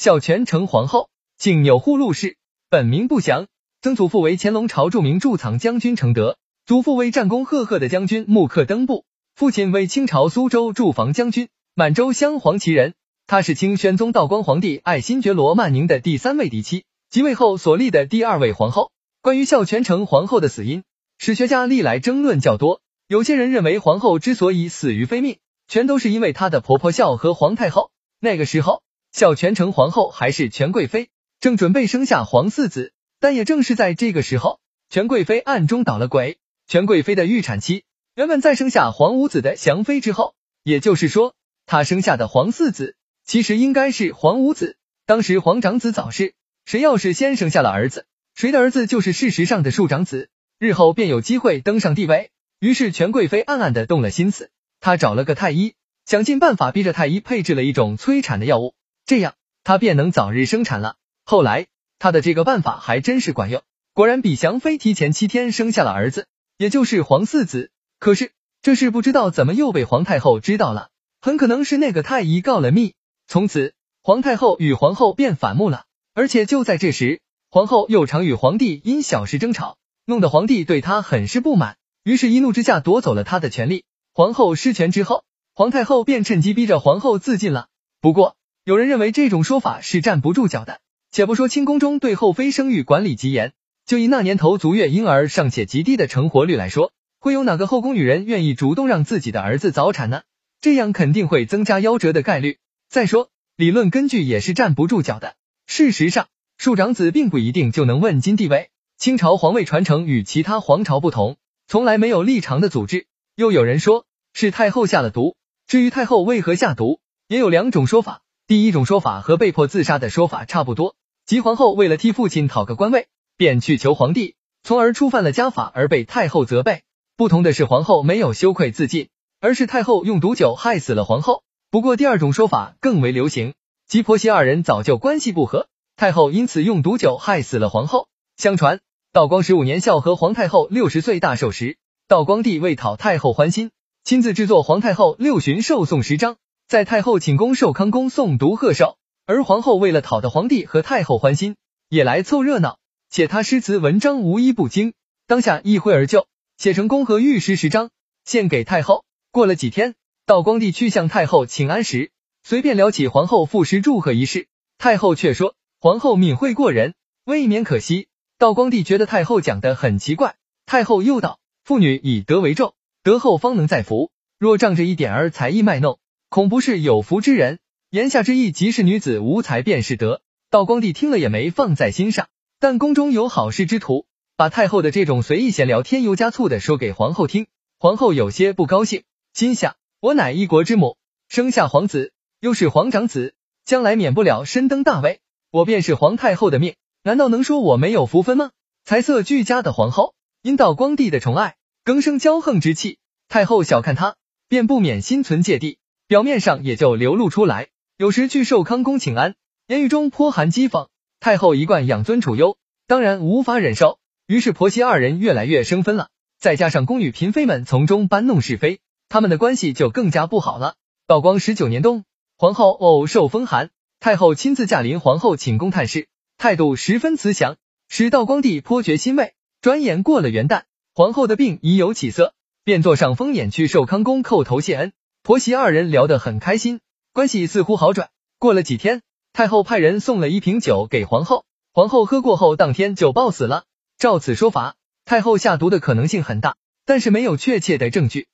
孝全成皇后，姓钮祜禄氏，本名不详，曾祖父为乾隆朝著名驻藏将军承德，祖父为战功赫赫的将军穆克登布，父亲为清朝苏州驻防将军、满洲镶黄旗人。他是清宣宗道光皇帝爱新觉罗曼宁的第三位嫡妻，即位后所立的第二位皇后。关于孝全成皇后的死因，史学家历来争论较多。有些人认为皇后之所以死于非命，全都是因为她的婆婆孝和皇太后。那个时候，孝全成皇后还是权贵妃，正准备生下皇四子。但也正是在这个时候，权贵妃暗中捣了鬼。权贵妃的预产期原本在生下皇五子的祥妃之后，也就是说，她生下的皇四子。其实应该是皇五子。当时皇长子早逝，谁要是先生下了儿子，谁的儿子就是事实上的庶长子，日后便有机会登上帝位。于是权贵妃暗暗的动了心思，她找了个太医，想尽办法逼着太医配置了一种催产的药物，这样她便能早日生产了。后来她的这个办法还真是管用，果然比祥妃提前七天生下了儿子，也就是皇四子。可是这事不知道怎么又被皇太后知道了，很可能是那个太医告了密。从此，皇太后与皇后便反目了。而且就在这时，皇后又常与皇帝因小事争吵，弄得皇帝对她很是不满，于是一怒之下夺走了她的权利。皇后失权之后，皇太后便趁机逼着皇后自尽了。不过，有人认为这种说法是站不住脚的。且不说清宫中对后妃生育管理极严，就以那年头足月婴儿尚且极低的成活率来说，会有哪个后宫女人愿意主动让自己的儿子早产呢？这样肯定会增加夭折的概率。再说，理论根据也是站不住脚的。事实上，庶长子并不一定就能问津帝位。清朝皇位传承与其他皇朝不同，从来没有立长的组织。又有人说是太后下了毒。至于太后为何下毒，也有两种说法。第一种说法和被迫自杀的说法差不多，即皇后为了替父亲讨个官位，便去求皇帝，从而触犯了家法而被太后责备。不同的是，皇后没有羞愧自尽，而是太后用毒酒害死了皇后。不过，第二种说法更为流行，即婆媳二人早就关系不和，太后因此用毒酒害死了皇后。相传，道光十五年孝和皇太后六十岁大寿时，道光帝为讨太后欢心，亲自制作皇太后六旬寿颂十章，在太后寝宫寿康宫诵读贺寿。而皇后为了讨得皇帝和太后欢心，也来凑热闹，且他诗词文章无一不精，当下一挥而就，写成宫和御诗十章，献给太后。过了几天。道光帝去向太后请安时，随便聊起皇后赋诗祝贺一事，太后却说皇后敏慧过人，未免可惜。道光帝觉得太后讲的很奇怪，太后又道：妇女以德为重，德后方能再福。若仗着一点儿才艺卖弄，恐不是有福之人。言下之意即是女子无才便是德。道光帝听了也没放在心上，但宫中有好事之徒，把太后的这种随意闲聊添油加醋的说给皇后听，皇后有些不高兴，心想。我乃一国之母，生下皇子，又是皇长子，将来免不了身登大位。我便是皇太后的命，难道能说我没有福分吗？才色俱佳的皇后，因道光帝的宠爱，更生骄横之气。太后小看她，便不免心存芥蒂，表面上也就流露出来。有时去寿康宫请安，言语中颇含讥讽。太后一贯养尊处优，当然无法忍受，于是婆媳二人越来越生分了。再加上宫女嫔妃们从中搬弄是非。他们的关系就更加不好了。道光十九年冬，皇后偶受风寒，太后亲自驾临皇后寝宫探视，态度十分慈祥，使道光帝颇觉欣慰。转眼过了元旦，皇后的病已有起色，便坐上风眼去寿康宫叩头谢恩。婆媳二人聊得很开心，关系似乎好转。过了几天，太后派人送了一瓶酒给皇后，皇后喝过后，当天就暴死了。照此说法，太后下毒的可能性很大，但是没有确切的证据。